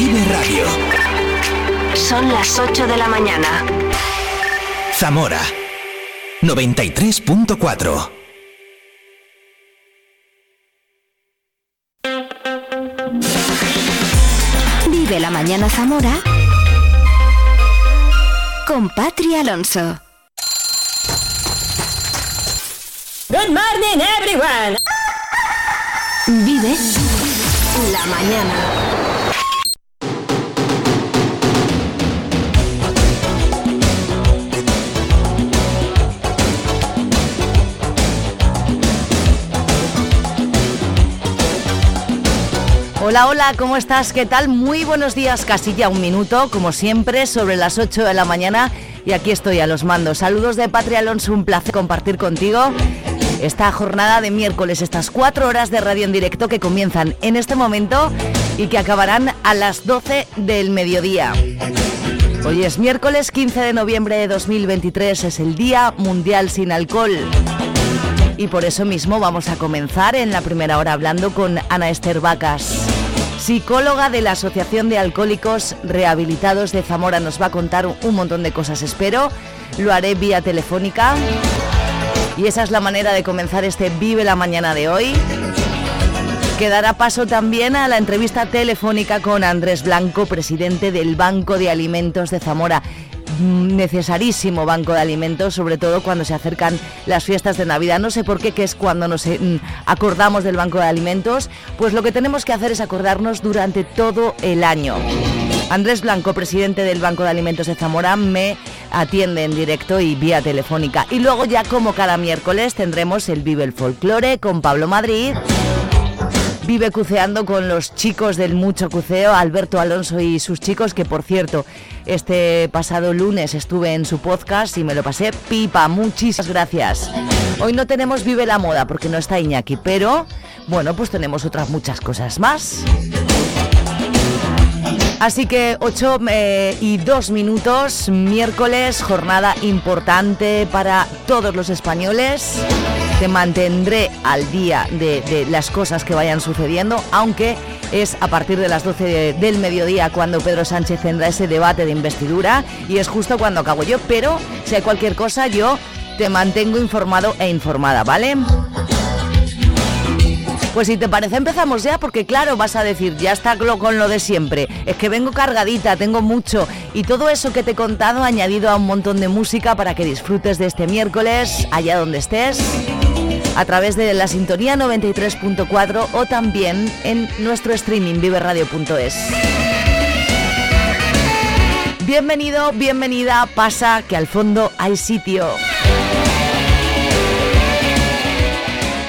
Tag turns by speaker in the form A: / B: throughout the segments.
A: Vive Radio.
B: Son las 8 de la mañana.
A: Zamora 93.4.
B: Vive la mañana Zamora con Patri Alonso.
C: Good morning everyone.
B: Vive la mañana.
D: Hola, hola, ¿cómo estás? ¿Qué tal? Muy buenos días, casi ya un minuto, como siempre, sobre las 8 de la mañana. Y aquí estoy a los mandos. Saludos de Patria Alonso, un placer compartir contigo esta jornada de miércoles, estas cuatro horas de radio en directo que comienzan en este momento y que acabarán a las 12 del mediodía. Hoy es miércoles 15 de noviembre de 2023, es el Día Mundial sin Alcohol. Y por eso mismo vamos a comenzar en la primera hora hablando con Ana Esther Vacas psicóloga de la Asociación de Alcohólicos Rehabilitados de Zamora. Nos va a contar un montón de cosas, espero. Lo haré vía telefónica. Y esa es la manera de comenzar este Vive la Mañana de hoy. Que dará paso también a la entrevista telefónica con Andrés Blanco, presidente del Banco de Alimentos de Zamora necesarísimo banco de alimentos, sobre todo cuando se acercan las fiestas de Navidad. No sé por qué, que es cuando nos eh, acordamos del banco de alimentos, pues lo que tenemos que hacer es acordarnos durante todo el año. Andrés Blanco, presidente del Banco de Alimentos de Zamora, me atiende en directo y vía telefónica. Y luego ya como cada miércoles tendremos el Vive el Folclore con Pablo Madrid vive cuceando con los chicos del Mucho Cuceo, Alberto Alonso y sus chicos, que por cierto, este pasado lunes estuve en su podcast y me lo pasé pipa. Muchísimas gracias. Hoy no tenemos Vive la Moda porque no está Iñaki, pero bueno, pues tenemos otras muchas cosas más. Así que 8 eh, y 2 minutos, miércoles, jornada importante para todos los españoles te mantendré al día de, las cosas que vayan sucediendo, aunque es a partir de las 12 del mediodía cuando Pedro Sánchez tendrá ese debate de investidura y es justo cuando acabo yo, pero si hay cualquier cosa yo te mantengo informado e informada, ¿vale? Pues si te parece empezamos ya, porque claro, vas a decir, ya está con lo de siempre. Es que vengo cargadita, tengo mucho. Y todo eso que te he contado añadido a un montón de música para que disfrutes de este miércoles, allá donde estés a través de la sintonía 93.4 o también en nuestro streaming viverradio.es. Bienvenido, bienvenida, pasa que al fondo hay sitio.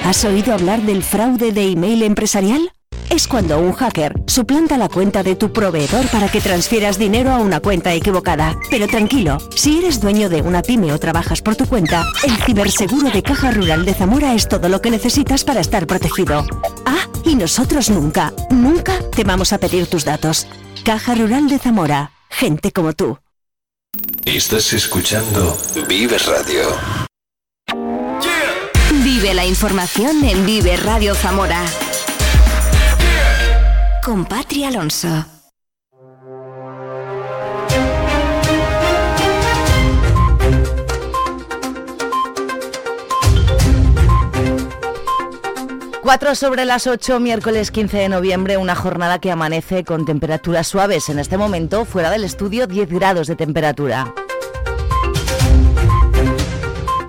B: ¿Has oído hablar del fraude de email empresarial? Es cuando un hacker suplanta la cuenta de tu proveedor para que transfieras dinero a una cuenta equivocada. Pero tranquilo, si eres dueño de una pyme o trabajas por tu cuenta, el ciberseguro de Caja Rural de Zamora es todo lo que necesitas para estar protegido. Ah, y nosotros nunca, nunca te vamos a pedir tus datos. Caja Rural de Zamora, gente como tú.
A: Estás escuchando Vive Radio.
B: Vive la información en Vive Radio Zamora con Patri Alonso.
D: Cuatro sobre las 8, miércoles 15 de noviembre, una jornada que amanece con temperaturas suaves. En este momento, fuera del estudio, 10 grados de temperatura.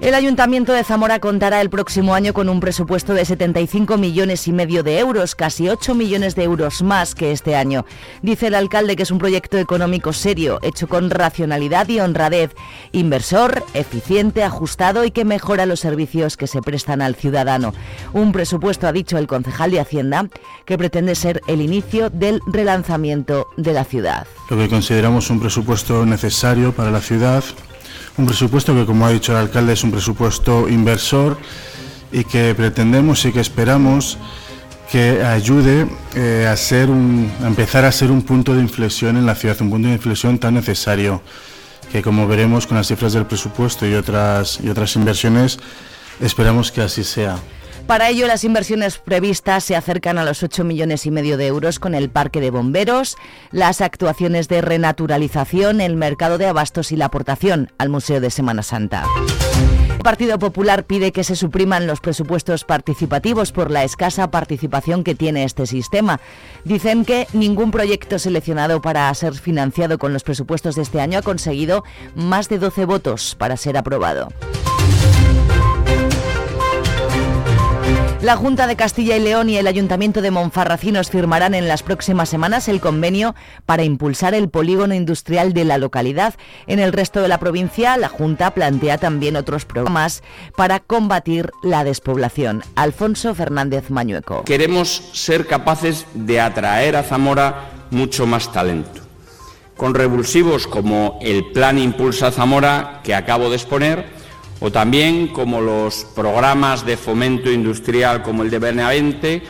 D: El Ayuntamiento de Zamora contará el próximo año con un presupuesto de 75 millones y medio de euros, casi 8 millones de euros más que este año. Dice el alcalde que es un proyecto económico serio, hecho con racionalidad y honradez, inversor, eficiente, ajustado y que mejora los servicios que se prestan al ciudadano. Un presupuesto, ha dicho el concejal de Hacienda, que pretende ser el inicio del relanzamiento de la ciudad.
E: Lo que consideramos un presupuesto necesario para la ciudad un presupuesto que, como ha dicho el alcalde, es un presupuesto inversor y que pretendemos y que esperamos que ayude eh, a, ser un, empezar a ser un punto de inflexión en la ciudad, un punto de inflexión tan necesario que, como veremos con las cifras del presupuesto y otras, y otras inversiones, esperamos que así sea.
D: Para ello, las inversiones previstas se acercan a los 8 millones y medio de euros con el parque de bomberos, las actuaciones de renaturalización, el mercado de abastos y la aportación al Museo de Semana Santa. El Partido Popular pide que se supriman los presupuestos participativos por la escasa participación que tiene este sistema. Dicen que ningún proyecto seleccionado para ser financiado con los presupuestos de este año ha conseguido más de 12 votos para ser aprobado. La Junta de Castilla y León y el Ayuntamiento de Monfarracinos firmarán en las próximas semanas el convenio para impulsar el polígono industrial de la localidad. En el resto de la provincia, la Junta plantea también otros programas para combatir la despoblación. Alfonso Fernández Mañueco.
F: Queremos ser capaces de atraer a Zamora mucho más talento. Con revulsivos como el Plan Impulsa Zamora que acabo de exponer, o también como los programas de fomento industrial como el de Benavente,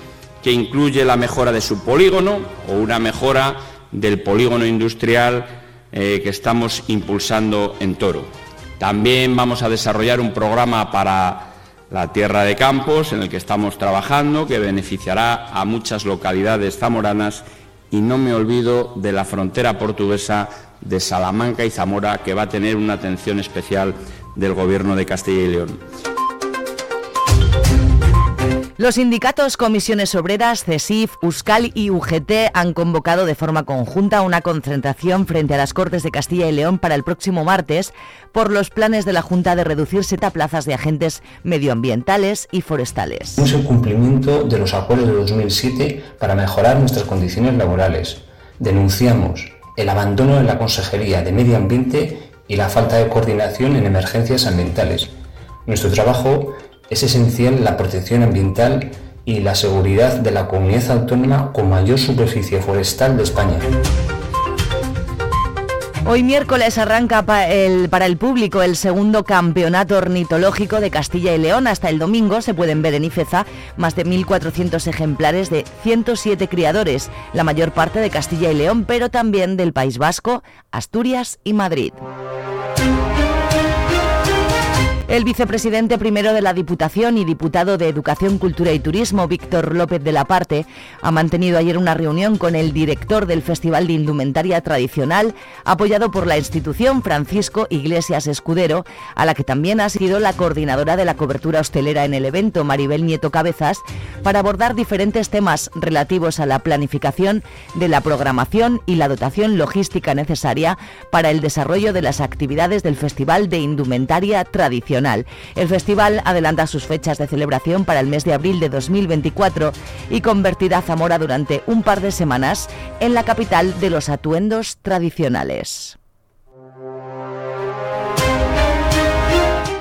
F: que incluye la mejora de su polígono o una mejora del polígono industrial eh, que estamos impulsando en Toro. También vamos a desarrollar un programa para la tierra de campos en el que estamos trabajando, que beneficiará a muchas localidades zamoranas y no me olvido de la frontera portuguesa de Salamanca y Zamora, que va a tener una atención especial del Gobierno de Castilla y León.
D: Los sindicatos Comisiones Obreras, CESIF, USCAL y UGT han convocado de forma conjunta una concentración frente a las Cortes de Castilla y León para el próximo martes por los planes de la Junta de reducir 70 plazas de agentes medioambientales y forestales.
G: Es el cumplimiento de los acuerdos de 2007 para mejorar nuestras condiciones laborales. Denunciamos el abandono de la Consejería de Medio Ambiente y la falta de coordinación en emergencias ambientales. Nuestro trabajo es esencial la protección ambiental y la seguridad de la comunidad autónoma con mayor superficie forestal de España.
D: Hoy miércoles arranca para el público el segundo campeonato ornitológico de Castilla y León. Hasta el domingo se pueden ver en Ifeza más de 1.400 ejemplares de 107 criadores, la mayor parte de Castilla y León, pero también del País Vasco, Asturias y Madrid. El vicepresidente primero de la Diputación y diputado de Educación, Cultura y Turismo, Víctor López de la Parte, ha mantenido ayer una reunión con el director del Festival de Indumentaria Tradicional, apoyado por la institución Francisco Iglesias Escudero, a la que también ha sido la coordinadora de la cobertura hostelera en el evento, Maribel Nieto Cabezas, para abordar diferentes temas relativos a la planificación de la programación y la dotación logística necesaria para el desarrollo de las actividades del Festival de Indumentaria Tradicional. El festival adelanta sus fechas de celebración para el mes de abril de 2024 y convertirá Zamora durante un par de semanas en la capital de los atuendos tradicionales.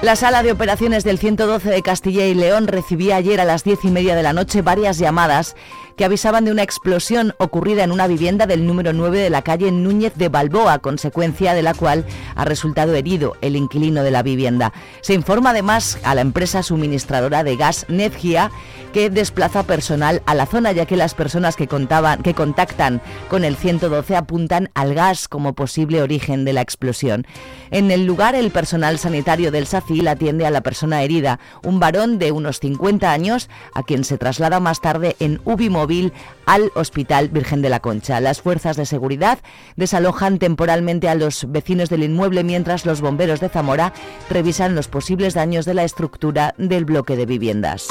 D: La sala de operaciones del 112 de Castilla y León recibía ayer a las diez y media de la noche varias llamadas que avisaban de una explosión ocurrida en una vivienda del número 9 de la calle Núñez de Balboa, consecuencia de la cual ha resultado herido el inquilino de la vivienda. Se informa además a la empresa suministradora de gas Netgia que desplaza personal a la zona, ya que las personas que, contaban, que contactan con el 112 apuntan al gas como posible origen de la explosión. En el lugar, el personal sanitario del SACIL atiende a la persona herida, un varón de unos 50 años, a quien se traslada más tarde en Al Hospital Virgen de la Concha. Las fuerzas de seguridad desalojan temporalmente a los vecinos del inmueble mientras los bomberos de Zamora revisan los posibles daños de la estructura del bloque de viviendas.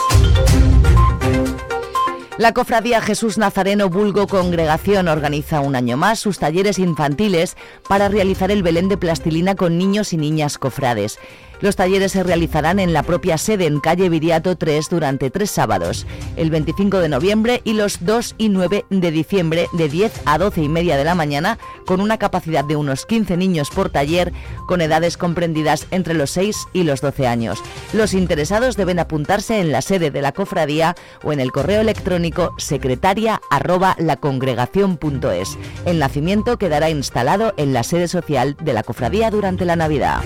D: La Cofradía Jesús Nazareno Vulgo Congregación organiza un año más sus talleres infantiles para realizar el Belén de plastilina con niños y niñas cofrades. Los talleres se realizarán en la propia sede en calle Viriato 3 durante tres sábados, el 25 de noviembre y los 2 y 9 de diciembre de 10 a 12 y media de la mañana, con una capacidad de unos 15 niños por taller, con edades comprendidas entre los 6 y los 12 años. Los interesados deben apuntarse en la sede de la cofradía o en el correo electrónico secretaria. El nacimiento quedará instalado en la sede social de la cofradía durante la Navidad.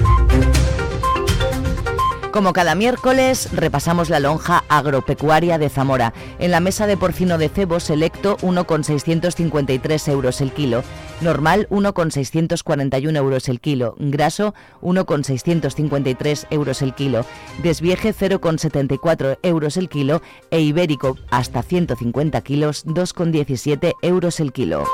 D: Como cada miércoles, repasamos la lonja agropecuaria de Zamora. En la mesa de porcino de cebo selecto, 1,653 euros el kilo. Normal 1,641 euros el kilo. Graso 1,653 euros el kilo. Desvieje 0,74 euros el kilo. E ibérico hasta 150 kilos 2,17 euros el kilo.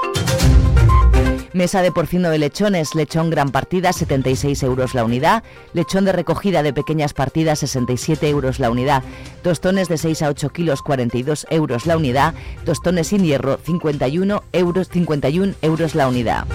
D: Mesa de porcino de lechones, lechón gran partida 76 euros la unidad, lechón de recogida de pequeñas partidas 67 euros la unidad, tostones de 6 a 8 kilos 42 euros la unidad, tostones sin hierro 51 euros, 51 euros la unidad.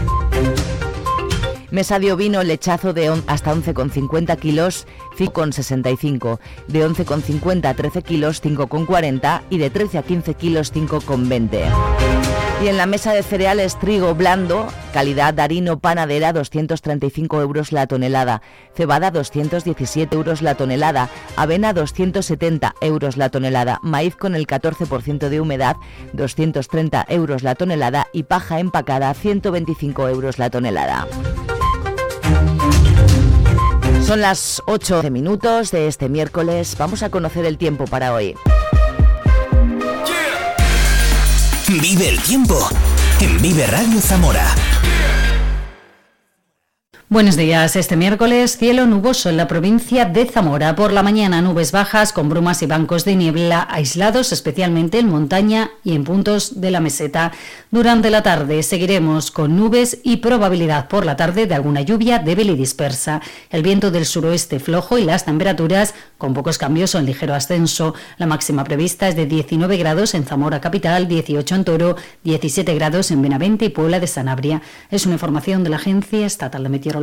D: Mesa de ovino lechazo de hasta 11,50 kilos, 5,65. De 11,50 a 13 kilos, 5,40. Y de 13 a 15 kilos, 5,20. Y en la mesa de cereales trigo blando, calidad harino panadera 235 euros la tonelada, cebada 217 euros la tonelada, avena 270 euros la tonelada, maíz con el 14% de humedad 230 euros la tonelada y paja empacada 125 euros la tonelada. Son las 8 minutos de este miércoles. Vamos a conocer el tiempo para hoy.
A: Vive el tiempo en Vive Radio Zamora.
H: Buenos días. Este miércoles, cielo nuboso en la provincia de Zamora. Por la mañana, nubes bajas con brumas y bancos de niebla aislados, especialmente en montaña y en puntos de la meseta. Durante la tarde seguiremos con nubes y probabilidad por la tarde de alguna lluvia débil y dispersa. El viento del suroeste flojo y las temperaturas con pocos cambios o en ligero ascenso. La máxima prevista es de 19 grados en Zamora capital, 18 en Toro, 17 grados en Benavente y Puebla de Sanabria. Es una información de la Agencia Estatal de Meteorología.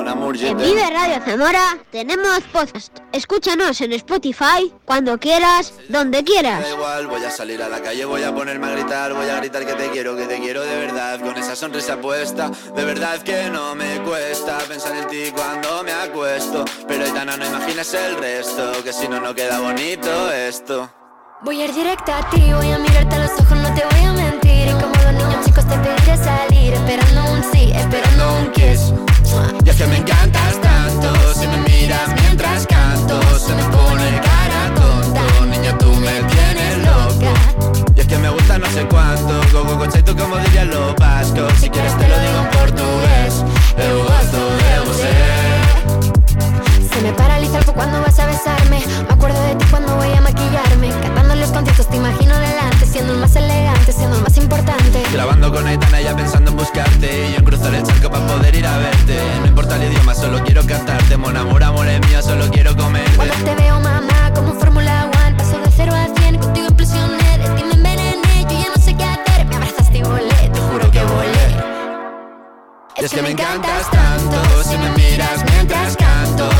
I: en Vive Radio Zamora tenemos podcast. Escúchanos en Spotify cuando quieras, donde quieras.
J: Da igual, voy a salir a la calle, voy a ponerme a gritar, voy a gritar que te quiero, que te quiero de verdad, con esa sonrisa puesta. De verdad que no me cuesta pensar en ti cuando me acuesto. Pero Aitana, no imaginas el resto, que si no, no queda bonito esto.
K: Voy a ir directa a ti, voy a mirarte a los ojos, no te voy a mentir. Y como los niños chicos te pediré salir, esperando un sí, esperando un kiss.
J: Y es que me encantas tanto Si me miras mientras canto Se me pone cara tonto Niña, tú me tienes loca. Y es que me gusta no sé cuánto Gogo tú como diría lo vasco. Si quieres te lo digo en portugués Eu gosto
K: Se me paraliza el cuando vas a besarme. Me acuerdo de ti cuando voy a maquillarme. Cantando los conciertos te imagino delante Siendo el más elegante, siendo el más importante.
J: Grabando con Aitana ya pensando en buscarte. Y yo en cruzar el charco para poder ir a verte. No importa el idioma, solo quiero cantarte. Mon amor, amor es mío, solo quiero comerte.
K: Cuando te veo mamá, como Fórmula One Paso de cero a cien, contigo implosioné De ti me envenené, yo ya no sé qué hacer. Me abrazaste y volé, te juro que volé.
J: Es, es que, me encantas tanto Si me miras mientras canto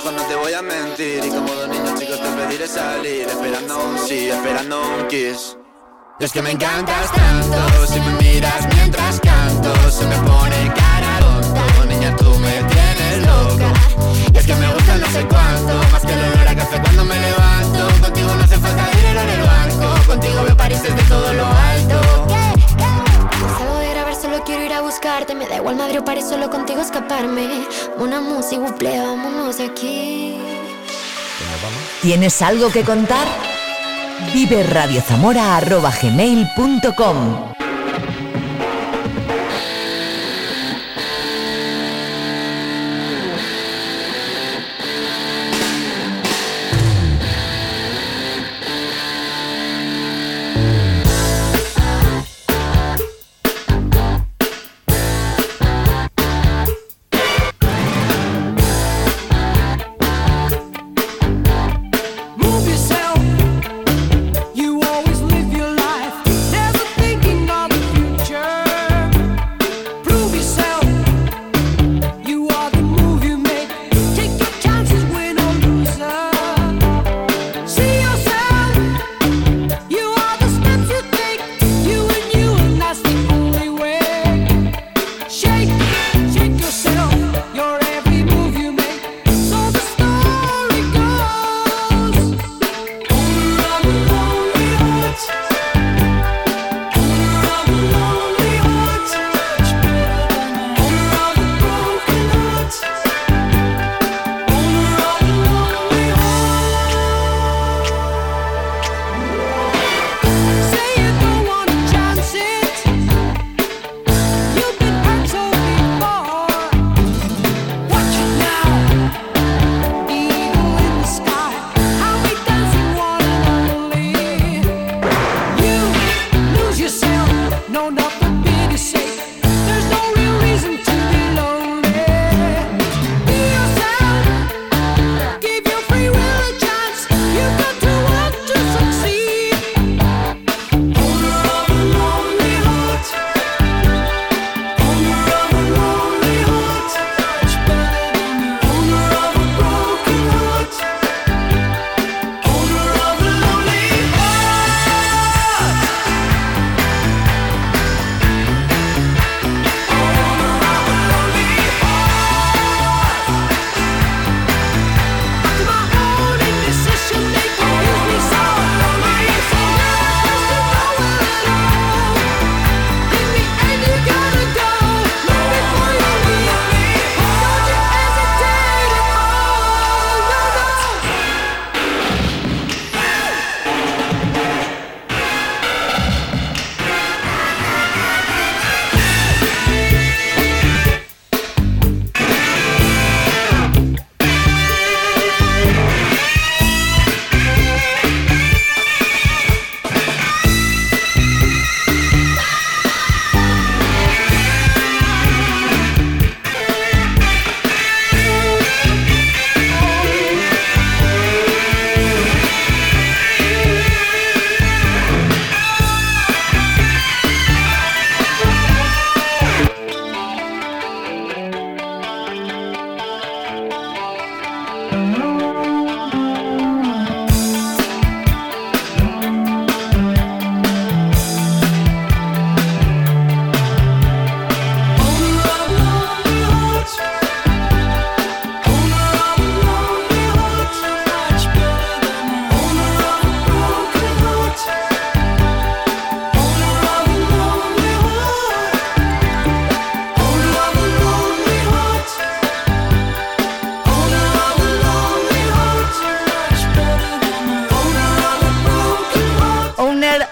J: ojos, no te voy a mentir. Y como dos niños chicos te pediré salir Esperando un sí, esperando un kiss. Es que me encantas tanto Si me miras mientras canto Se me pone cara tonta Niña, tú me tienes loca Y es que me gusta no sé cuánto Más que el olor a café cuando me levanto. Contigo no hace falta dinero en el banco Contigo me pareces de todo lo alto
K: olvidarte. Me da igual madre o paré solo contigo escaparme. Una música, buple, vámonos de aquí.
L: ¿Tienes algo que contar? Vive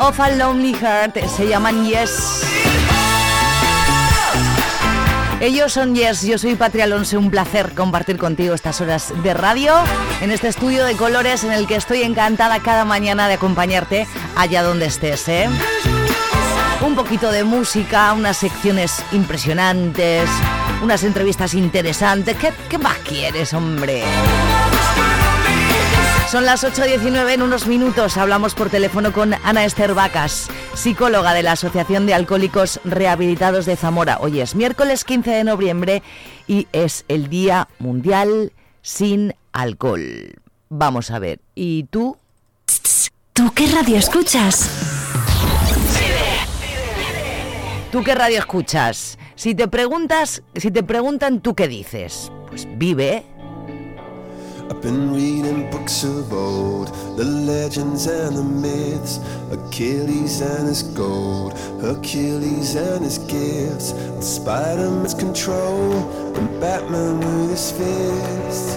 D: Of a Lonely Heart
L: se llaman Yes. Ellos son Yes, yo soy Patria Alonso, un placer compartir contigo estas horas de radio en este estudio de colores en el que estoy encantada cada mañana de acompañarte allá donde estés. ¿eh? Un poquito de música, unas secciones impresionantes, unas entrevistas interesantes. ¿Qué, qué más quieres, hombre? Son las 8.19 en unos minutos. Hablamos por teléfono con Ana Esther Vacas, psicóloga de la Asociación de Alcohólicos Rehabilitados de Zamora. Hoy es miércoles 15 de noviembre y es el Día Mundial sin Alcohol. Vamos a ver, ¿y tú?
B: ¿Tú qué radio escuchas?
L: ¿Tú qué radio escuchas? Si te preguntas, si te preguntan tú qué dices, pues vive.
M: I've been reading books of old, the legends and the myths, Achilles and his gold, Hercules and his gifts, and Spider-Man's control, and Batman with his fists.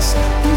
N: listening.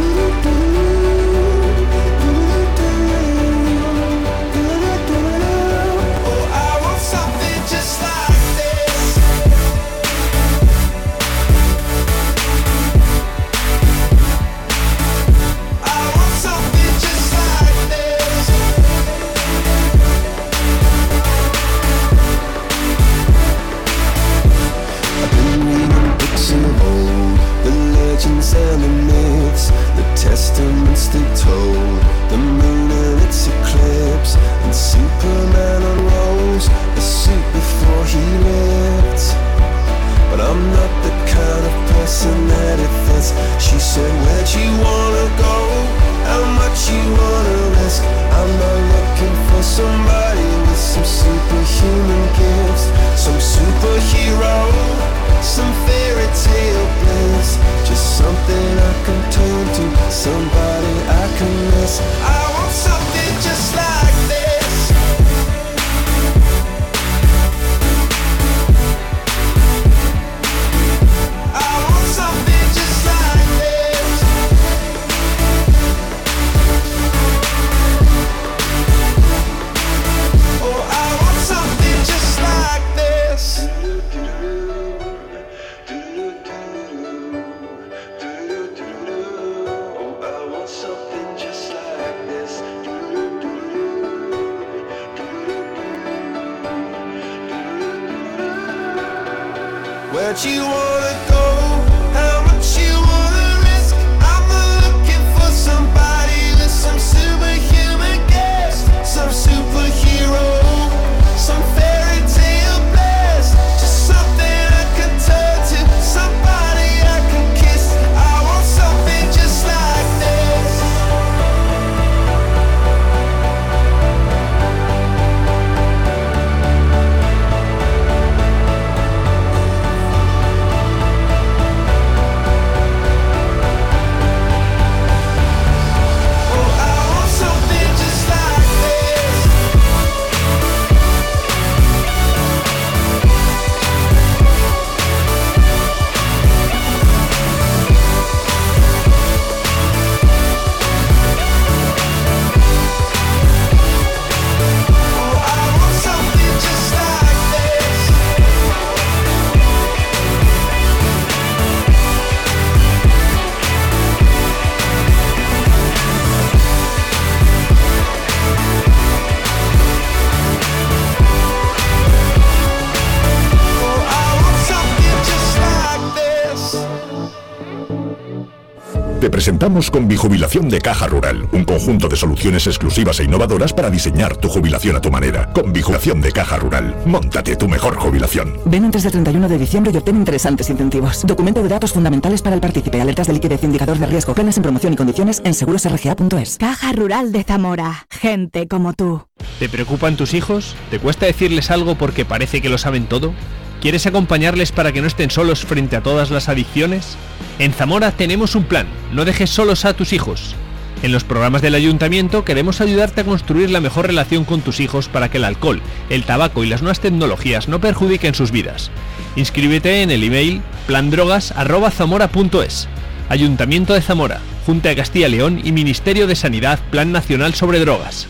N: Presentamos con Bijubilación de Caja Rural, un conjunto de soluciones exclusivas e innovadoras para diseñar tu jubilación a tu manera. Con Bijubilación de Caja Rural, móntate tu mejor jubilación.
O: Ven antes del 31 de diciembre y obtén interesantes incentivos. Documento de datos fundamentales para el partícipe, alertas de liquidez, indicador de riesgo, planes en promoción y condiciones en segurosrga.es.
P: Caja Rural de Zamora. Gente como tú.
Q: ¿Te preocupan tus hijos? ¿Te cuesta decirles algo porque parece que lo saben todo? ¿Quieres acompañarles para que no estén solos frente a todas las adicciones? En Zamora tenemos un plan, no dejes solos a tus hijos. En los programas del ayuntamiento queremos ayudarte a construir la mejor relación con tus hijos para que el alcohol, el tabaco y las nuevas tecnologías no perjudiquen sus vidas. Inscríbete en el email plandrogas@zamora.es. Ayuntamiento de Zamora, Junta de Castilla y León y Ministerio de Sanidad Plan Nacional sobre Drogas.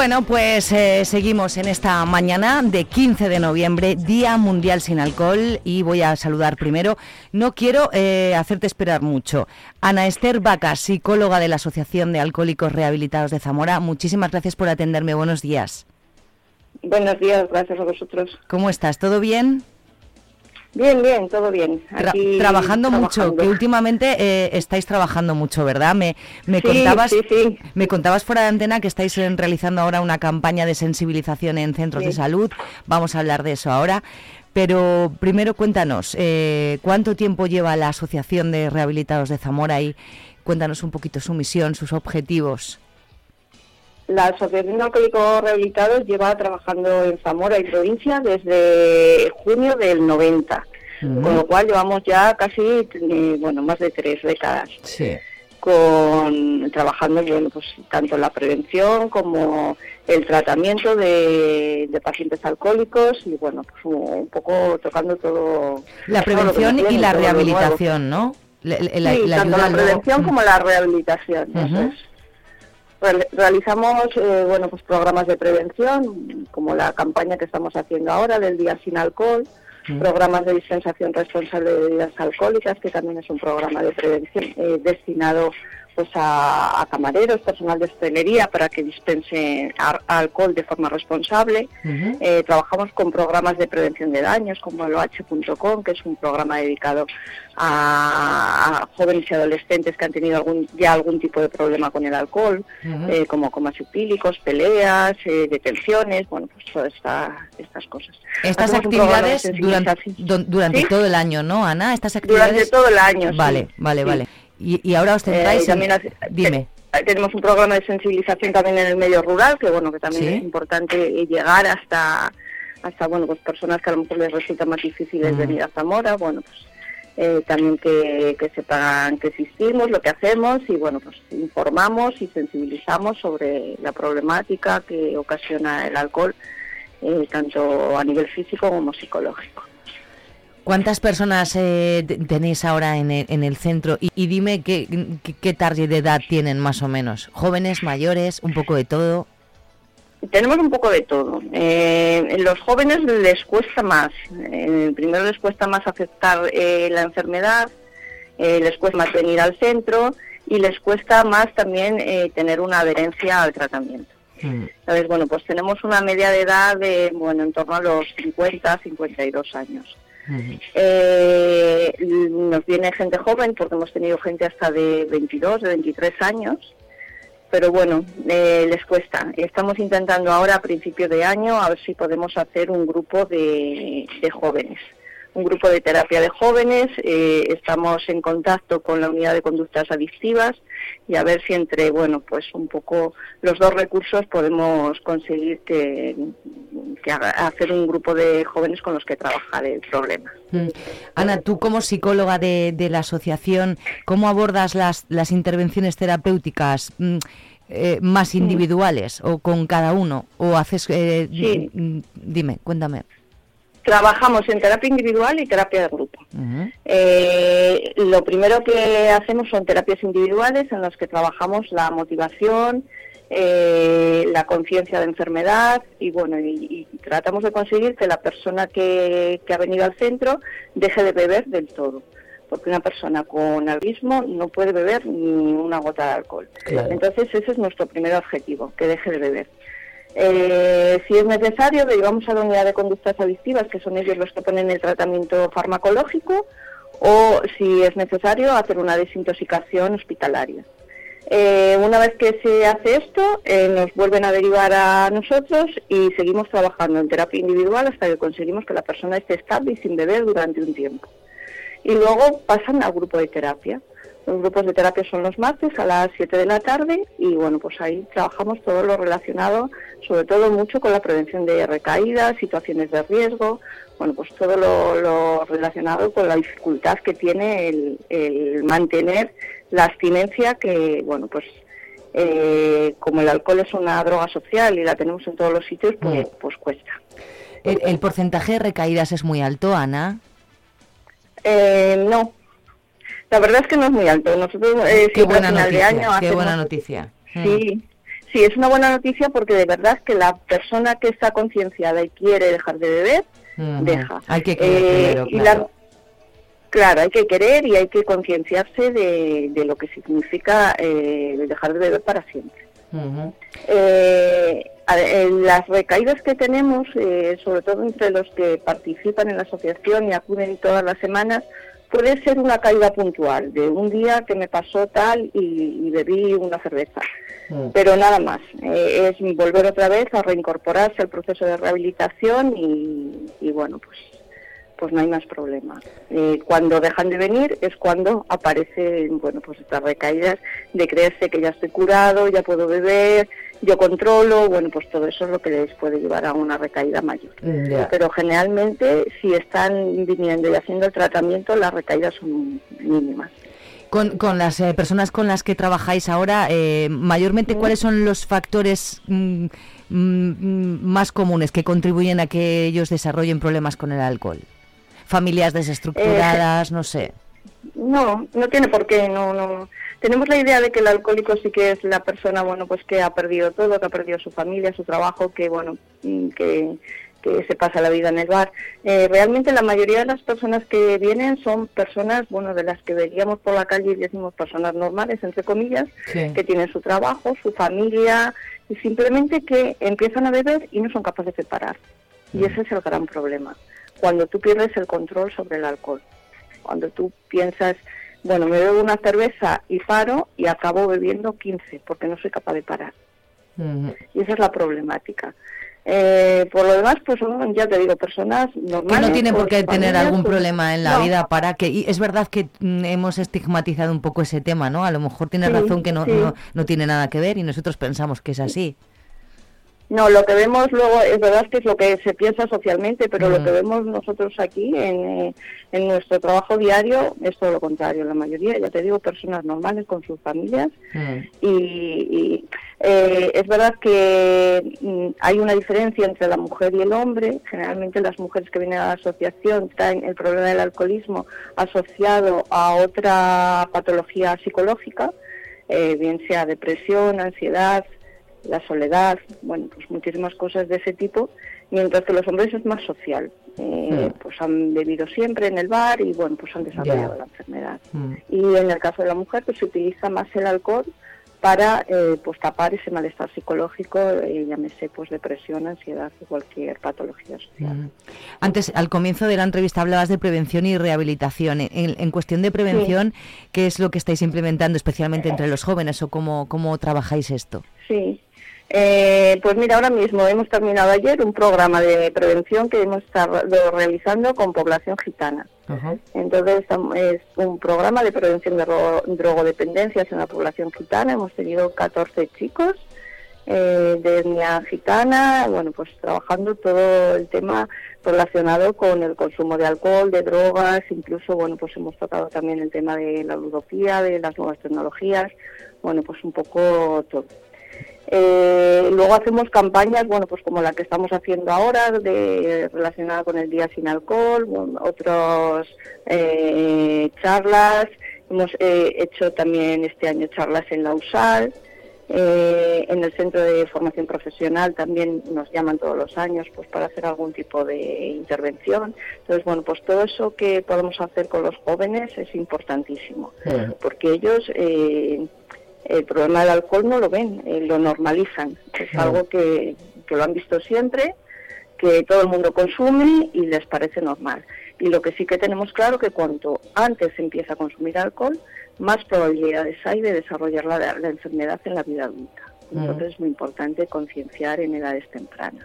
D: Bueno, pues eh, seguimos en esta mañana de 15 de noviembre, Día Mundial sin Alcohol, y voy a saludar primero. No quiero eh, hacerte esperar mucho. Ana Esther Vaca, psicóloga de la Asociación de Alcohólicos Rehabilitados de Zamora, muchísimas gracias por atenderme. Buenos días.
R: Buenos días, gracias a vosotros.
D: ¿Cómo estás? ¿Todo bien?
R: Bien, bien, todo bien.
D: Tra- trabajando mucho, que últimamente eh, estáis trabajando mucho, ¿verdad? Me, me
R: Sí,
D: contabas,
R: sí, sí.
D: me contabas fuera de antena que estáis eh, realizando ahora una campaña de sensibilización en centros de salud. Vamos a hablar de eso ahora. Pero primero cuéntanos, eh, ¿cuánto tiempo lleva la Asociación de Rehabilitados de Zamora y cuéntanos un poquito su misión, sus objetivos?
R: La Asociación de Alcohólicos Rehabilitados lleva trabajando en Zamora y provincia desde junio del 90, con lo cual llevamos ya casi, eh, bueno, más de tres décadas.
D: Sí.
R: con trabajando bueno pues tanto la prevención como el tratamiento de, de pacientes alcohólicos y bueno pues un, poco tocando todo
D: La
R: todo
D: prevención y la rehabilitación, ¿no? La, la-
R: sí,
D: la
R: tanto
D: ayuda
R: la prevención como la rehabilitación. Real- Realizamos eh, bueno pues programas de prevención como la campaña que estamos haciendo ahora del día sin alcohol programas de dispensación responsable de bebidas alcohólicas, que también es un programa de prevención eh, destinado pues a, a camareros, personal de hostelería para que dispensen ar- alcohol de forma responsable. Eh, trabajamos con programas de prevención de daños como el OH.com, que es un programa dedicado a, a jóvenes y adolescentes que han tenido algún, ya algún tipo de problema con el alcohol, eh, como comas etílicos, peleas, eh, detenciones, bueno, pues todas esta- estas cosas.
D: Estas
R: Hacemos
D: actividades durante, durante
R: ¿Sí?
D: todo el año, ¿no, Ana? Estas
R: Durante
D: actividades...
R: todo el año, sí.
D: Vale, vale,
R: Sí.
D: vale. Y, y ahora os centráis
R: Eh,
D: en...
R: hace-
D: Dime.
R: Tenemos un programa de sensibilización también en el medio rural, que bueno, que también
D: Sí.
R: es importante llegar hasta hasta bueno pues personas que a lo mejor les resulta más difícil
D: Mm.
R: venir a Zamora, bueno pues eh, también que, que sepan que existimos, lo que hacemos y bueno pues informamos y sensibilizamos sobre la problemática que ocasiona el alcohol, eh, tanto a nivel físico como psicológico.
D: ¿Cuántas personas eh, te- tenéis ahora en el, en el centro? Y, y dime qué, qué, qué target de edad tienen más o menos. ¿Jóvenes, mayores, un poco de todo?
R: Tenemos un poco de todo. Eh, los jóvenes les cuesta más. Eh, primero les cuesta más aceptar eh, la enfermedad, eh, les cuesta más venir al centro y les cuesta más también eh, tener una adherencia al tratamiento. ¿Sabes? Bueno, pues tenemos una media de edad de, bueno, en torno a los 50, 52 años. Eh, nos viene gente joven porque hemos tenido gente hasta de 22, de 23 años, pero bueno, eh, les cuesta. Estamos intentando ahora a principio de año a ver si podemos hacer un grupo de, de jóvenes, un grupo de terapia de jóvenes. eh, estamos en contacto con la unidad de conductas adictivas y a ver si entre, bueno, pues un poco los dos recursos podemos conseguir que, que haga- hacer un grupo de jóvenes con los que trabajar el problema.
D: Mm. Ana, tú como psicóloga de, de la asociación, ¿cómo abordas las, las intervenciones terapéuticas mm, eh, más individuales o con cada uno? ¿O haces... eh,
R: Sí.
D: mm, Dime, cuéntame.
R: Trabajamos en terapia individual y terapia de grupo. Eh, lo primero que hacemos son terapias individuales en las que trabajamos la motivación, eh, la conciencia de enfermedad y bueno y, y tratamos de conseguir que la persona que, que ha venido al centro deje de beber del todo porque una persona con alcoholismo no puede beber ni una gota de alcohol.
S: Claro.
R: Entonces ese es nuestro primer objetivo, que deje de beber. Eh, si es necesario, derivamos a la unidad de conductas adictivas, que son ellos los que ponen el tratamiento farmacológico, o si es necesario, hacer una desintoxicación hospitalaria. Eh, una vez que se hace esto, eh, nos vuelven a derivar a nosotros y seguimos trabajando en terapia individual hasta que conseguimos que la persona esté estable y sin beber durante un tiempo. y luego pasan al grupo de terapia. Los grupos de terapia son los martes a las 7 de la tarde y bueno, pues ahí trabajamos todo lo relacionado, sobre todo mucho con la prevención de recaídas, situaciones de riesgo, bueno, pues todo lo, lo relacionado con la dificultad que tiene el, el mantener la abstinencia que, bueno, pues eh, como el alcohol es una droga social y la tenemos en todos los sitios, pues, pues cuesta.
D: ¿El, el porcentaje de recaídas es muy alto, Ana?
R: Eh, no, la verdad es que no es muy alto. Nosotros eh,
D: Qué buena
R: final
D: noticia,
R: de año
D: qué buena noticia. Mm.
R: Sí, sí, es una buena noticia porque de verdad que la persona que está concienciada y quiere dejar de beber, deja.
D: Hay que querer
R: Eh,
D: primero,
R: y la-
D: claro.
R: claro, hay que querer y hay que concienciarse de, de lo que significa eh, dejar de beber para siempre. Eh, a- en las recaídas que tenemos, eh, sobre todo entre los que participan en la asociación y acuden todas las semanas, puede ser una caída puntual, de un día que me pasó tal y, y bebí una cerveza. Pero nada más, eh, es volver otra vez a reincorporarse al proceso de rehabilitación y, y bueno, pues pues no hay más problema. Eh, cuando dejan de venir es cuando aparecen, bueno, pues estas recaídas de creerse que ya estoy curado, ya puedo beber, yo controlo, bueno, pues todo eso es lo que les puede llevar a una recaída mayor. Pero generalmente, si están viniendo y haciendo el tratamiento, las recaídas son mínimas.
D: Con, con las eh, personas con las que trabajáis ahora, eh, mayormente, ¿cuáles son los factores mm, mm, mm, más comunes que contribuyen a que ellos desarrollen problemas con el alcohol? Familias desestructuradas, no sé.
R: No, no tiene por qué, no, no. Tenemos la idea de que el alcohólico sí que es la persona, bueno, pues que ha perdido todo, que ha perdido su familia, su trabajo, que, bueno, mm, que, que se pasa la vida en el bar. Eh, realmente la mayoría de las personas que vienen son personas, bueno, de las que veríamos por la calle y decimos personas normales, entre comillas,
D: Sí.
R: que tienen su trabajo, su familia, y simplemente que empiezan a beber y no son capaces de parar. Y ese es el gran problema. Cuando tú pierdes el control sobre el alcohol. Cuando tú piensas, bueno, me bebo una cerveza y paro y acabo bebiendo 15 porque no soy capaz de parar. Y esa es la problemática. Eh, por lo demás, pues son, ya te digo, personas normales.
D: Que no tienen por qué tener algún
R: sus-
D: problema en la
R: No.
D: vida para que... Y es verdad que mm, hemos estigmatizado un poco ese tema, ¿no? A lo mejor tienes
R: Sí,
D: razón que no,
R: sí.
D: no, no tiene nada que ver y nosotros pensamos que es así.
R: No, lo que vemos luego es verdad que es lo que se piensa socialmente, pero lo
D: Mm.
R: que vemos nosotros aquí en, eh, en nuestro trabajo diario es todo lo contrario. La mayoría, ya te digo, personas normales con sus familias y, y, eh, es verdad que mm, hay una diferencia entre la mujer y el hombre. Generalmente las mujeres que vienen a la asociación traen el problema del alcoholismo asociado a otra patología psicológica, eh, bien sea depresión, ansiedad, la soledad, bueno, pues muchísimas cosas de ese tipo, mientras que los hombres es más social. Eh, Pues han bebido siempre en el bar y bueno, pues han desarrollado la enfermedad. Y en el caso de la mujer, pues se utiliza más el alcohol para eh, pues tapar ese malestar psicológico, eh, llámese pues depresión, ansiedad o cualquier patología social.
D: Ujú. Antes, al comienzo de la entrevista hablabas de prevención y rehabilitación. En, en cuestión de prevención, ¿qué es lo que estáis implementando especialmente entre los jóvenes o cómo, cómo trabajáis esto?
R: Sí. Eh, pues mira, ahora mismo hemos terminado ayer un programa de prevención que hemos estado realizando con población gitana. Entonces es un programa de prevención de ro- drogodependencias en la población gitana. Hemos tenido 14 chicos eh, de etnia gitana, bueno, pues trabajando todo el tema relacionado con el consumo de alcohol, de drogas, incluso, bueno, pues hemos tocado también el tema de la ludopía, de las nuevas tecnologías, bueno, pues un poco todo. Eh, luego hacemos campañas, bueno, pues como la que estamos haciendo ahora, de, relacionada con el Día Sin Alcohol, bueno, otros eh, charlas, hemos eh, hecho también este año charlas en la USAL, eh, en el Centro de Formación Profesional también nos llaman todos los años pues para hacer algún tipo de intervención. Entonces, bueno, pues todo eso que podemos hacer con los jóvenes es importantísimo, porque ellos... el problema del alcohol no lo ven, eh, lo normalizan. Es algo que, que lo han visto siempre, que todo el mundo consume y les parece normal. Y lo que sí que tenemos claro que cuanto antes se empieza a consumir alcohol, más probabilidades hay de desarrollar la, la enfermedad en la vida adulta.
D: Mm.
R: Entonces es muy importante concienciar en edades tempranas.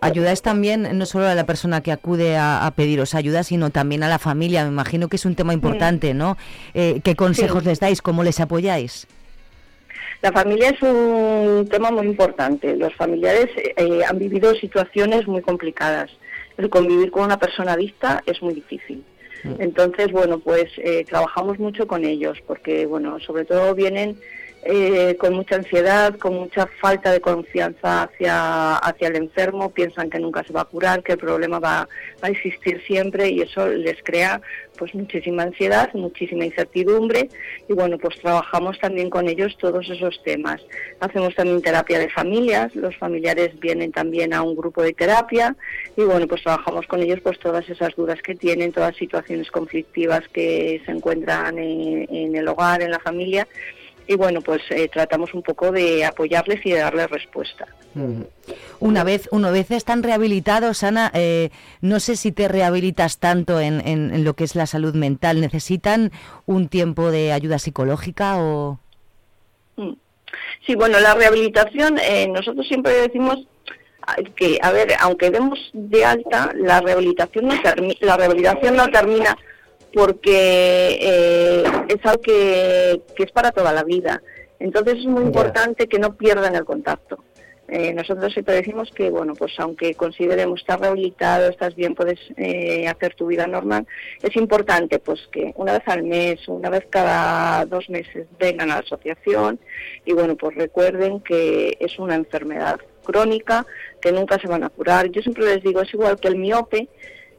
D: Ayudáis también no solo a la persona que acude a, a pediros ayuda, sino también a la familia. Me imagino que es un tema importante, ¿no? Eh, ¿Qué consejos les dais? ¿Cómo les apoyáis?
R: La familia es un tema muy importante. Los familiares eh, han vivido situaciones muy complicadas. El convivir con una persona adicta es muy difícil. Entonces, bueno, pues eh, trabajamos mucho con ellos porque, bueno, sobre todo vienen eh, con mucha ansiedad, con mucha falta de confianza hacia, hacia el enfermo, piensan que nunca se va a curar, que el problema va, va a existir siempre y eso les crea pues muchísima ansiedad, muchísima incertidumbre y bueno, pues trabajamos también con ellos todos esos temas. Hacemos también terapia de familias, los familiares vienen también a un grupo de terapia y bueno, pues trabajamos con ellos pues todas esas dudas que tienen, todas situaciones conflictivas que se encuentran en, en el hogar, en la familia y bueno, pues eh, tratamos un poco de apoyarles y de darles respuesta.
D: Una vez, una vez están rehabilitados, Ana, eh, no sé si te rehabilitas tanto en, en- en lo que es la salud mental. ¿Necesitan un tiempo de ayuda psicológica o...?
R: Mm. Sí, bueno, la rehabilitación, eh, nosotros siempre decimos ah, que, a ver, aunque demos de alta, la rehabilitación no, la rehabilitación no termina porque eh, es algo que, que es para toda la vida. Entonces es muy importante que no pierdan el contacto. Eh, nosotros siempre decimos que, bueno, pues aunque consideremos estar rehabilitado, estás bien, puedes eh, hacer tu vida normal, es importante pues que una vez al mes, una vez cada dos meses vengan a la asociación y, bueno, pues recuerden que es una enfermedad crónica, que nunca se van a curar. Yo siempre les digo, es igual que el miope,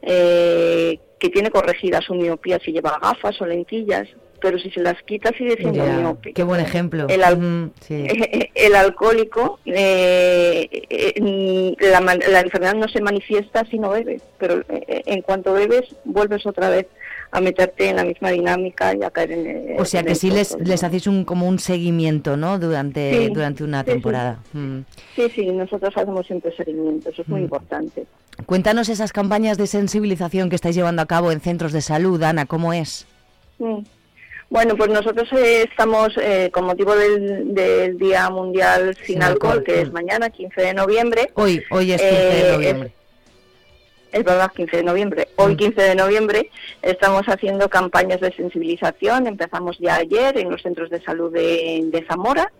R: eh, que tiene corregida su miopía si lleva gafas o lentillas, pero si se las quita sigue siendo
D: Ya,
R: miope.
D: Qué buen ejemplo.
R: El, al-
D: Mm, sí.
R: el alcohólico, eh, eh, la, la enfermedad no se manifiesta si no bebes, pero eh, en cuanto bebes vuelves otra vez a meterte en la misma dinámica y a caer en el-
D: O sea
R: en
D: que sí les, les hacéis un, como un seguimiento, ¿no? Durante,
R: Sí,
D: durante una
R: sí,
D: temporada. Mm.
R: Sí, sí, nosotros hacemos siempre seguimiento, eso es muy
D: Mm.
R: importante.
D: Cuéntanos esas campañas de sensibilización que estáis llevando a cabo en centros de salud, Ana, ¿cómo es?
R: Mm. Bueno, pues nosotros eh, estamos eh, con motivo del, del Día Mundial Sin,
D: Sin
R: alcohol,
D: alcohol,
R: que es
D: mm.
R: mañana, 15 de noviembre.
D: Hoy, hoy es 15 de
R: Eh,
D: noviembre.
R: Es verdad, 15 de noviembre. Hoy, 15 de noviembre, estamos haciendo campañas de sensibilización. Empezamos ya ayer en los centros de salud de, de Zamora.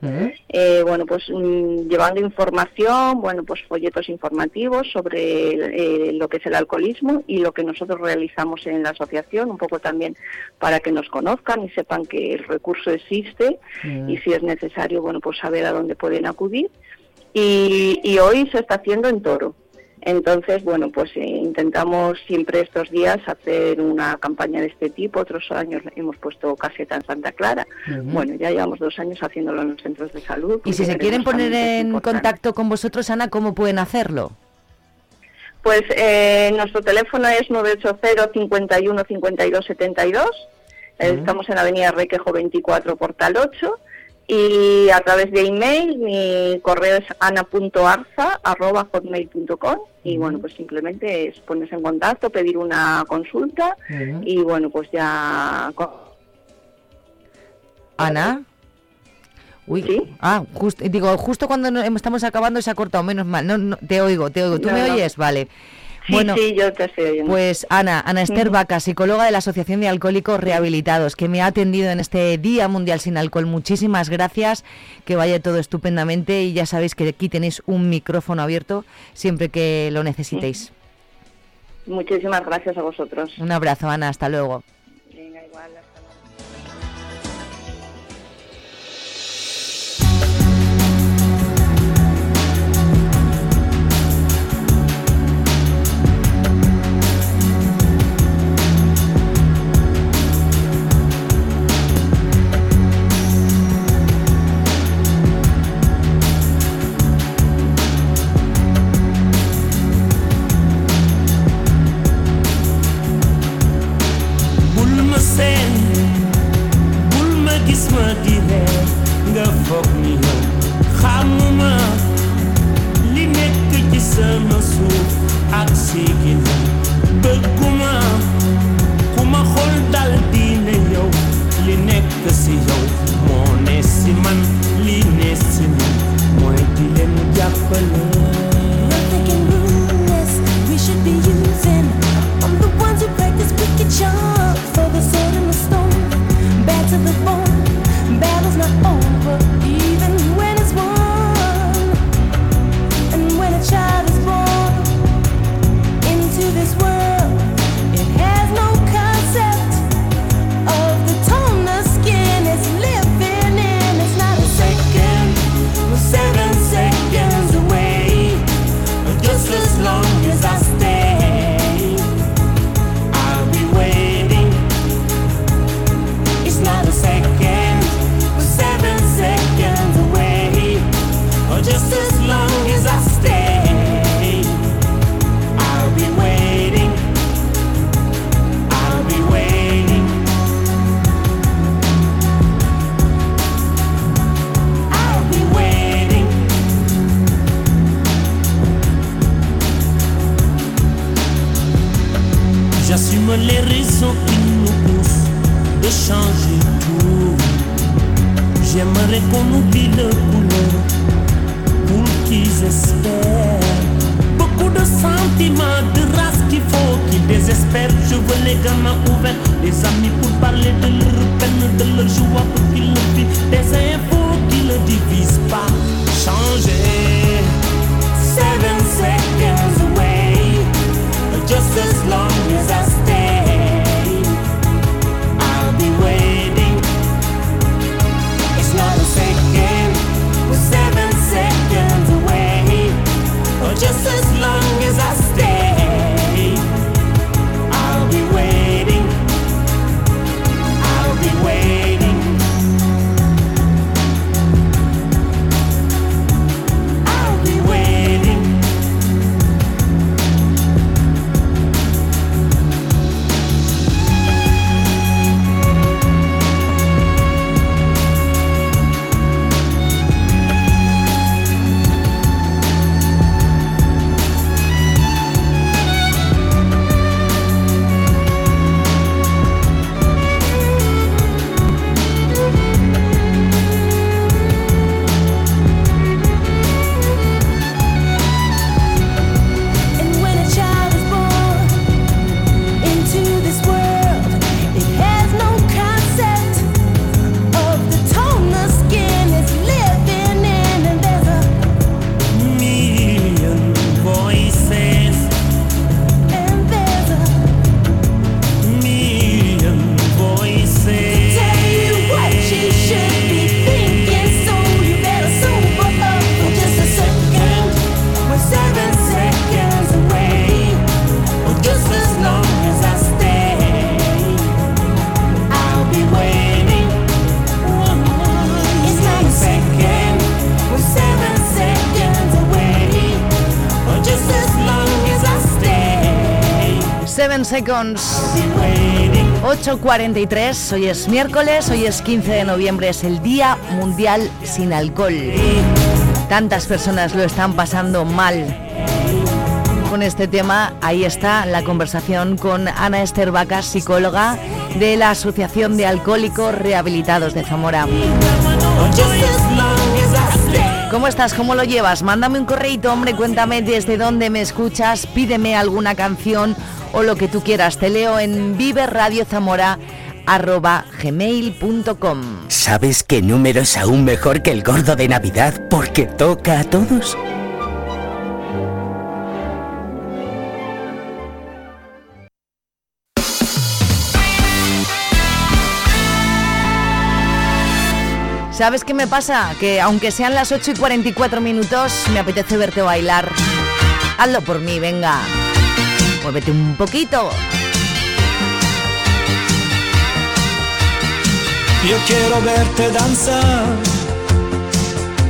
R: Eh, bueno, pues mm, llevando información, bueno, pues folletos informativos sobre eh, lo que es el alcoholismo y lo que nosotros realizamos en la asociación, un poco también para que nos conozcan y sepan que el recurso existe
S: Mm.
R: y si es necesario, bueno, pues saber a dónde pueden acudir. Y, y hoy se está haciendo en Toro. Entonces, bueno, pues eh, intentamos siempre estos días hacer una campaña de este tipo. Otros años hemos puesto caseta en Santa Clara. Bueno, ya llevamos dos años haciéndolo en los centros de salud.
D: Y si se quieren poner en contacto con vosotros, Ana, ¿cómo pueden hacerlo?
R: Pues eh, nuestro teléfono es 980 51 52 72. Eh,
D: Ujú.
R: Estamos en Avenida Requejo 24, Portal 8. Y a través de email, mi correo es ana.arza.hotmail.com y bueno, pues simplemente es ponerse en contacto, pedir una consulta y bueno, pues ya...
D: Ana. Uy, ah, justo, digo, justo cuando no- estamos acabando se ha cortado, menos mal. No, no, te oigo, te oigo. ¿Tú
R: No,
D: me
R: no.
D: oyes? Vale.
R: Sí, sí, yo te estoy oyendo.
D: Pues Ana, Ana Esther. Vaca, psicóloga de la Asociación de Alcohólicos Rehabilitados, que me ha atendido en este Día Mundial sin Alcohol. Muchísimas gracias, que vaya todo estupendamente y ya sabéis que aquí tenéis un micrófono abierto siempre que lo necesitéis.
R: Muchísimas gracias a vosotros.
D: Un abrazo, Ana, hasta luego.
S: man di we should be using I'm the ones who practice wicked charms For the sword and the stone Bad to the bone Battle's not over J'aimerais qu'on oublie le couleur pour qu'ils espèrent. Beaucoup de sentiments, de race qu'il faut qu'ils désespèrent. Je veux les gamins ouverts, les amis pour parler de leur peine, de leur joie pour qu'ils le vivent. Des infos just as seconds.
D: 8.43, hoy es miércoles, hoy es 15 de noviembre, es el Día Mundial sin Alcohol. Tantas personas lo están pasando mal. Con este tema, ahí está la conversación con Ana Esther Vacas, psicóloga de la Asociación de Alcohólicos Rehabilitados de Zamora. ¿Cómo estás? ¿Cómo lo llevas? Mándame un correito, hombre, cuéntame desde dónde me escuchas, pídeme alguna canción o lo que tú quieras. Te leo en viveradiozamora.gmail.com
A: ¿Sabes qué número es aún mejor que el gordo de Navidad porque toca a todos?
D: ¿Sabes qué me pasa? Que aunque sean las 8 y 44 minutos, me apetece verte bailar. Hazlo por mí, venga. Muévete un poquito.
T: Yo quiero verte danzar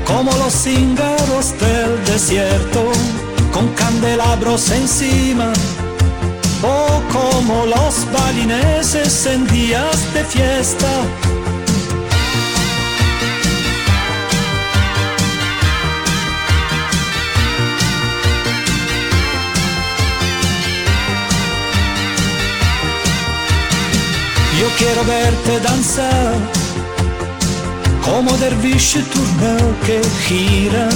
T: como los cíngaros del desierto, con candelabros encima, o como los balineses en días de fiesta. Yo quiero verte danzar como derviche turneo que giran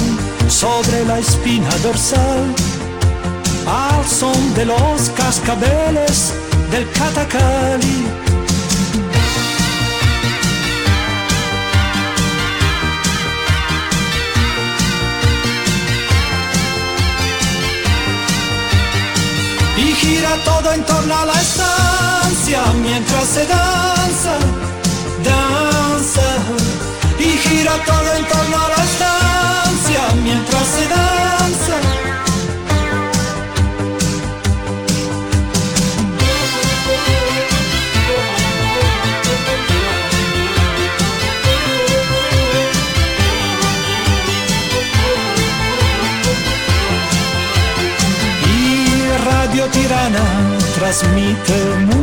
T: sobre la espina dorsal al son de los cascabeles del catacali. Y gira todo en torno a la mientras se danza, danza. Y gira todo en torno a la estancia mientras se danza. Y Radio Tirana transmite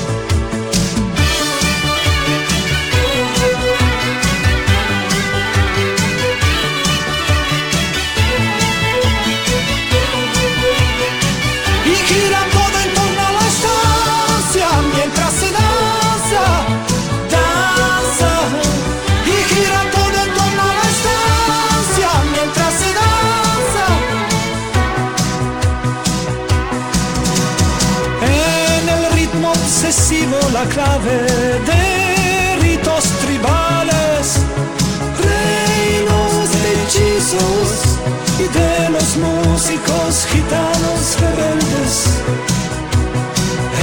T: músicos gitanos rebeldes.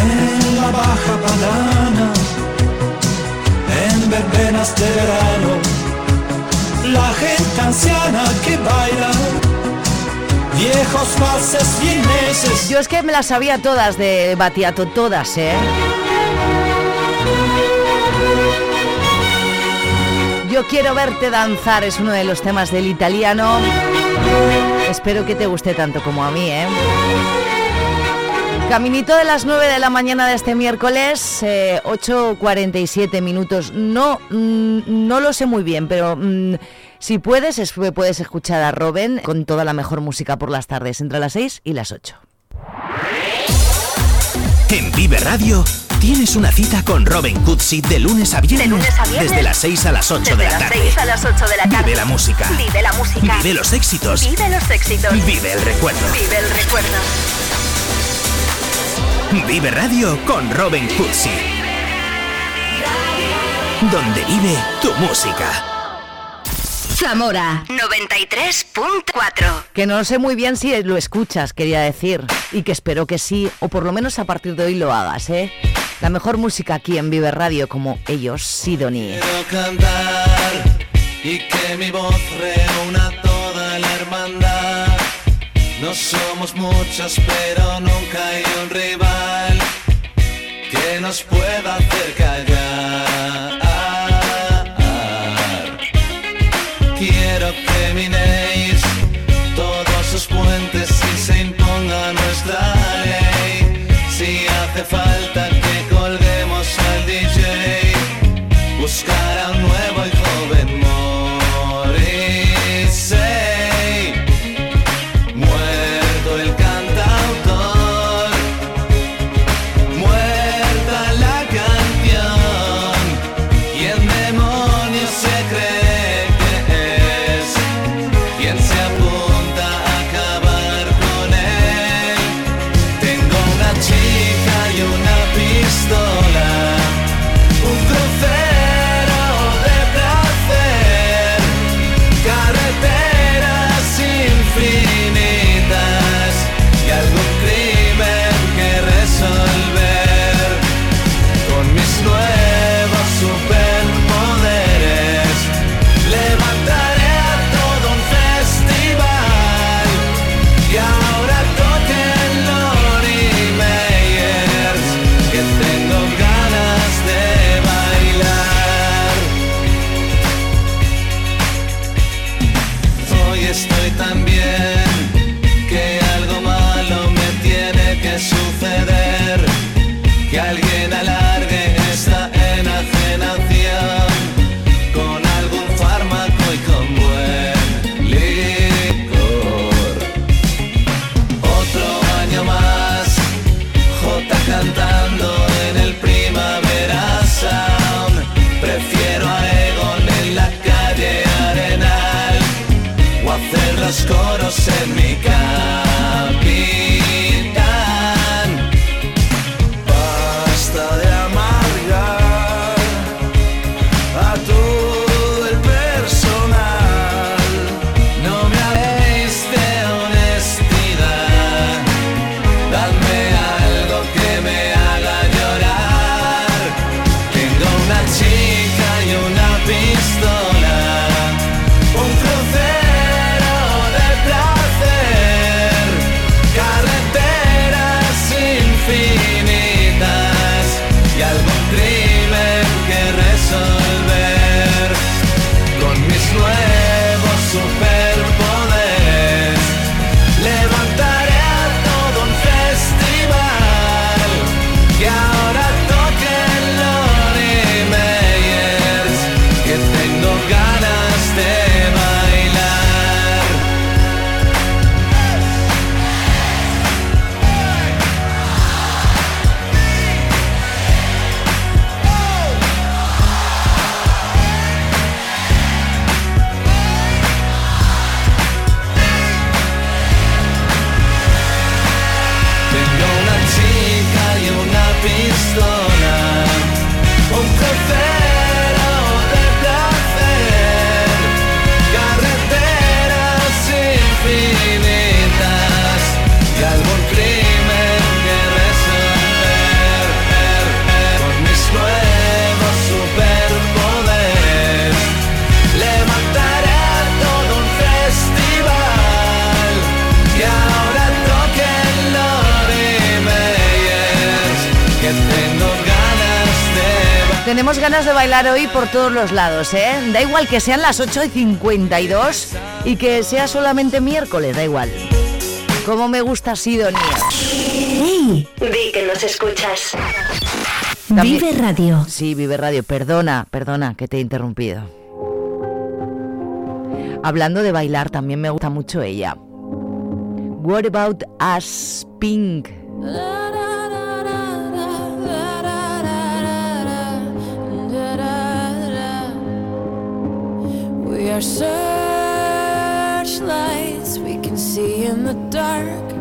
T: En la baja padana, en verbenas de verano, la gente anciana que baila, viejos valses vieneses.
D: Yo es que me las sabía todas de Batiato, todas, ¿eh? Yo quiero verte danzar es uno de los temas del italiano. Espero que te guste tanto como a mí, ¿eh? Caminito de las 9 de la mañana de este miércoles, eh, 8.47 minutos. No, mm, no lo sé muy bien, pero mm, si puedes, es- puedes escuchar a Robin con toda la mejor música por las tardes, entre las 6 y las 8.
A: En Vive Radio tienes una cita con Robin Cutsi de lunes a viernes,
B: De lunes a viernes.
A: desde las 6 a las 8
B: Desde
A: de la
B: las
A: tarde.
B: 6 a las 8 de la tarde.
A: Vive la música.
B: Vive la música.
A: Vive los éxitos.
B: Vive los éxitos.
A: Vive el recuerdo.
B: Vive el recuerdo.
A: Vive Radio con Robin Cutsi. Donde vive tu música.
B: Zamora 93.4.
D: Que no sé muy bien si lo escuchas, quería decir, y que espero que sí, o por lo menos a partir de hoy lo hagas, ¿eh? La mejor música aquí en Vive Radio, como ellos, Sidonie.
J: Quiero cantar y que mi voz reúna toda la hermandad. No somos muchos, pero nunca hay un rival que nos pueda hacer callar. todos los
D: lados, ¿eh? Da igual que sean las 8 y 52 y que sea solamente miércoles, da igual. Como me gusta Sidonia.
B: ¡Ey!
U: Di que nos escuchas.
B: Vive Radio.
D: Sí, Vive Radio. Perdona, perdona que te he interrumpido. Hablando de bailar, también me gusta mucho ella. What about us, Pink?
L: Ah. our searchlights, we can see in the dark.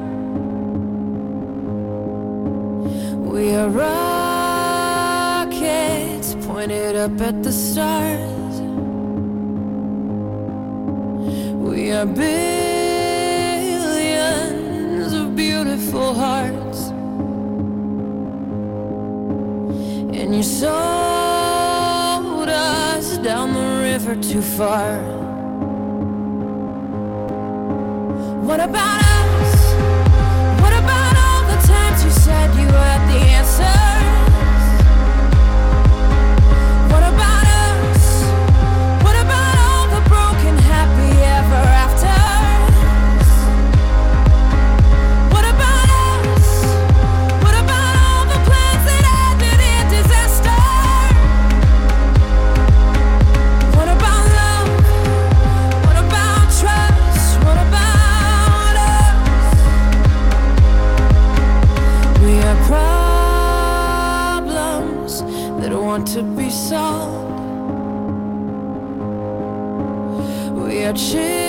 L: We are rockets pointed up at the stars. We are billions of beautiful hearts, and your soul never too far. What about? us? your chin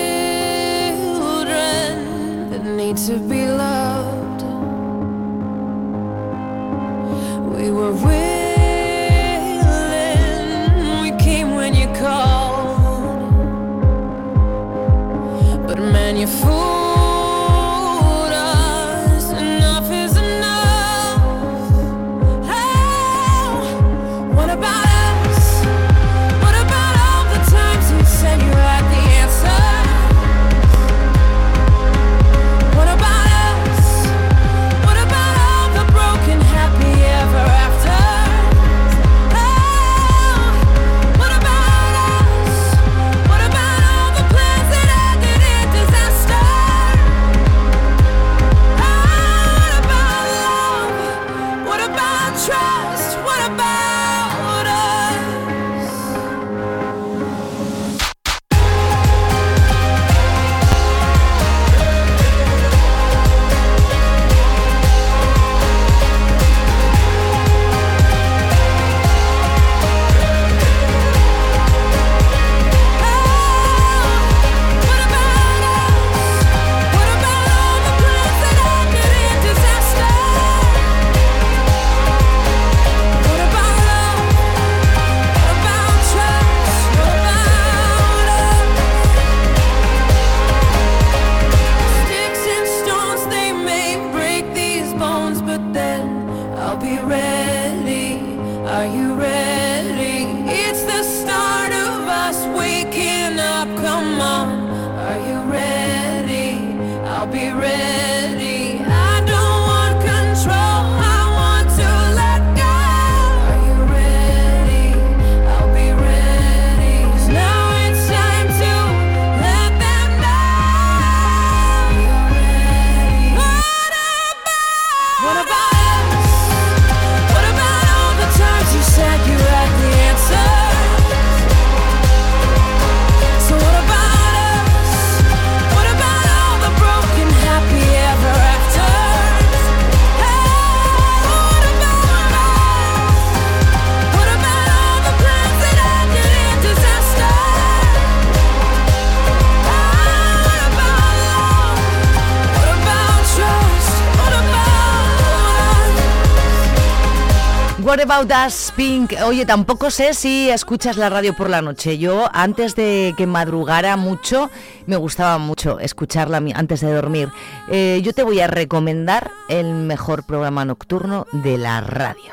L: About Us,
D: Pink? Oye, tampoco sé si escuchas la radio por la noche. Yo, antes de que madrugara mucho, me gustaba mucho escucharla antes de dormir. Eh, yo te voy a recomendar el mejor programa nocturno de la radio.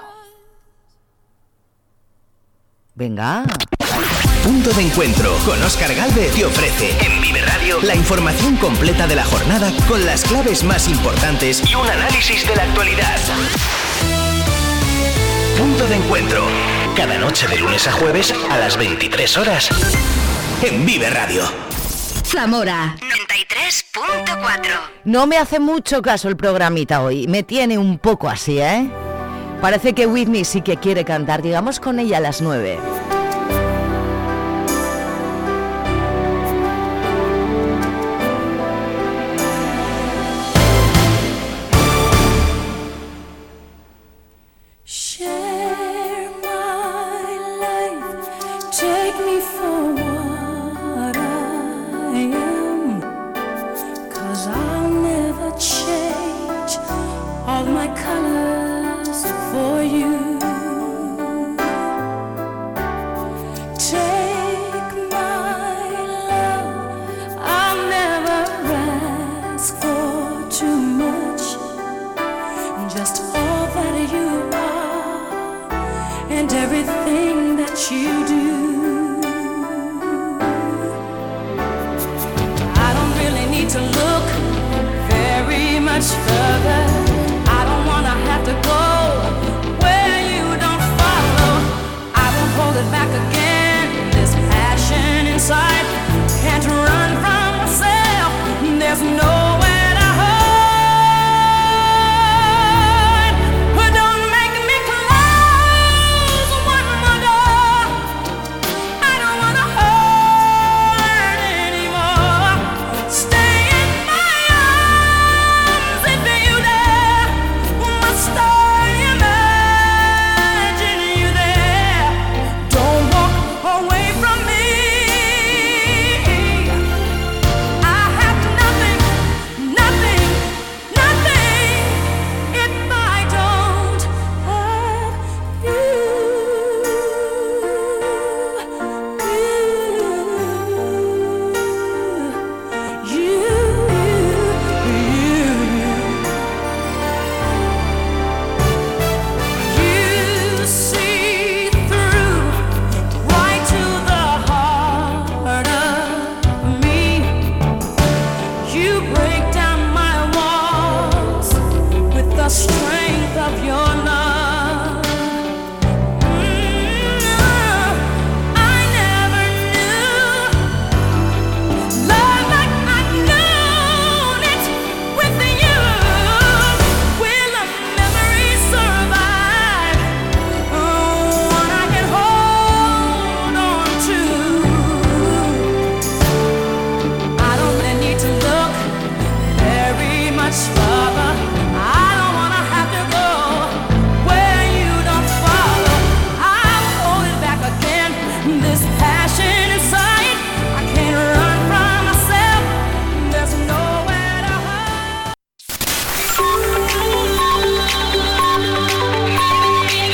D: Venga.
A: Punto de encuentro con Oscar Galvez te ofrece en Vive Radio la información completa de la jornada con las claves más importantes y un análisis de la actualidad. Punto de encuentro. Cada noche de lunes a jueves a las 23 horas en Vive Radio.
B: Zamora 93.4
D: No me hace mucho caso el programita hoy. Me tiene un poco así, ¿eh? Parece que Whitney sí que quiere cantar. Digamos con ella a las 9.
L: You do. I don't really need to look very much further